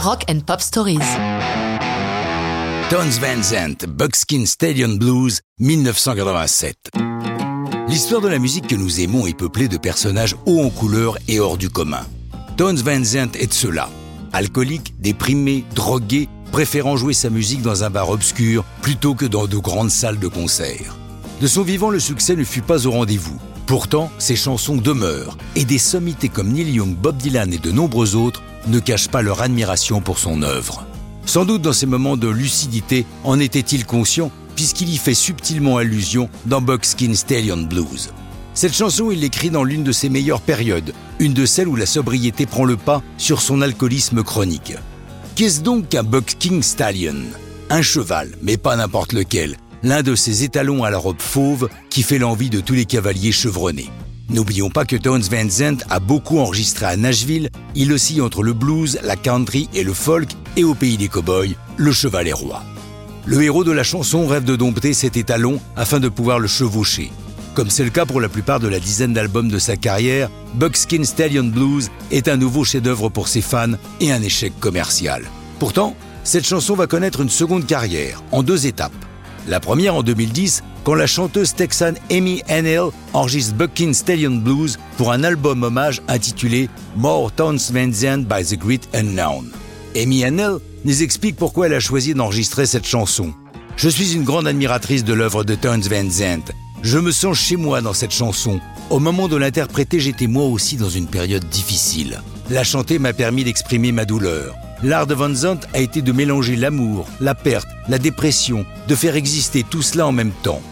Rock and Pop Stories. Tons Van Zandt, Buckskin Stadium Blues, 1987. L'histoire de la musique que nous aimons est peuplée de personnages hauts en couleur et hors du commun. Tons Van Zandt est de cela. Alcoolique, déprimé, drogué, préférant jouer sa musique dans un bar obscur plutôt que dans de grandes salles de concert. De son vivant, le succès ne fut pas au rendez-vous. Pourtant, ses chansons demeurent, et des sommités comme Neil Young, Bob Dylan et de nombreux autres ne cachent pas leur admiration pour son œuvre. Sans doute dans ces moments de lucidité en était-il conscient, puisqu'il y fait subtilement allusion dans Buckskin Stallion Blues. Cette chanson, il l'écrit dans l'une de ses meilleures périodes, une de celles où la sobriété prend le pas sur son alcoolisme chronique. Qu'est-ce donc qu'un Buckskin Stallion? Un cheval, mais pas n'importe lequel, l'un de ces étalons à la robe fauve qui fait l'envie de tous les cavaliers chevronnés. N'oublions pas que Towns Van Zandt a beaucoup enregistré à Nashville, il oscille entre le blues, la country et le folk, et au pays des cowboys, le cheval est roi. Le héros de la chanson rêve de dompter cet étalon afin de pouvoir le chevaucher. Comme c'est le cas pour la plupart de la dizaine d'albums de sa carrière, Buckskin Stallion Blues est un nouveau chef-d'œuvre pour ses fans et un échec commercial. Pourtant, cette chanson va connaître une seconde carrière, en deux étapes. La première en 2010, quand la chanteuse texane Amy Hennell enregistre Bucking Stallion Blues pour un album hommage intitulé More Towns by the Great Unknown. Amy Hennell nous explique pourquoi elle a choisi d'enregistrer cette chanson. Je suis une grande admiratrice de l'œuvre de Towns Van Zandt. Je me sens chez moi dans cette chanson. Au moment de l'interpréter, j'étais moi aussi dans une période difficile. La chanter m'a permis d'exprimer ma douleur. L'art de Van Zandt a été de mélanger l'amour, la perte, la dépression, de faire exister tout cela en même temps.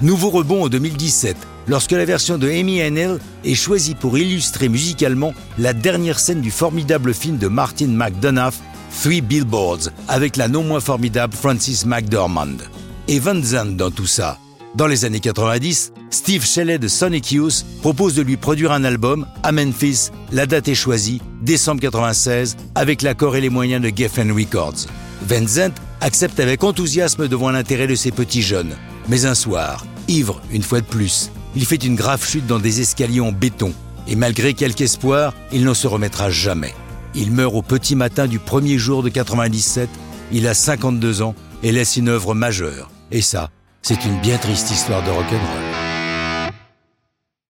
Nouveau rebond en 2017, lorsque la version de Amy Hennell est choisie pour illustrer musicalement la dernière scène du formidable film de Martin McDonough, Three Billboards, avec la non moins formidable Francis McDormand. Et Van Zandt dans tout ça. Dans les années 90, Steve Shelley de Sonic Youth propose de lui produire un album à Memphis. La date est choisie, décembre 96, avec l'accord et les moyens de Geffen Records. Van Zandt accepte avec enthousiasme devant l'intérêt de ses petits jeunes. Mais un soir, ivre une fois de plus, il fait une grave chute dans des escaliers en béton. Et malgré quelque espoir, il n'en se remettra jamais. Il meurt au petit matin du premier jour de 97. Il a 52 ans et laisse une œuvre majeure. Et ça, c'est une bien triste histoire de rock'n'roll.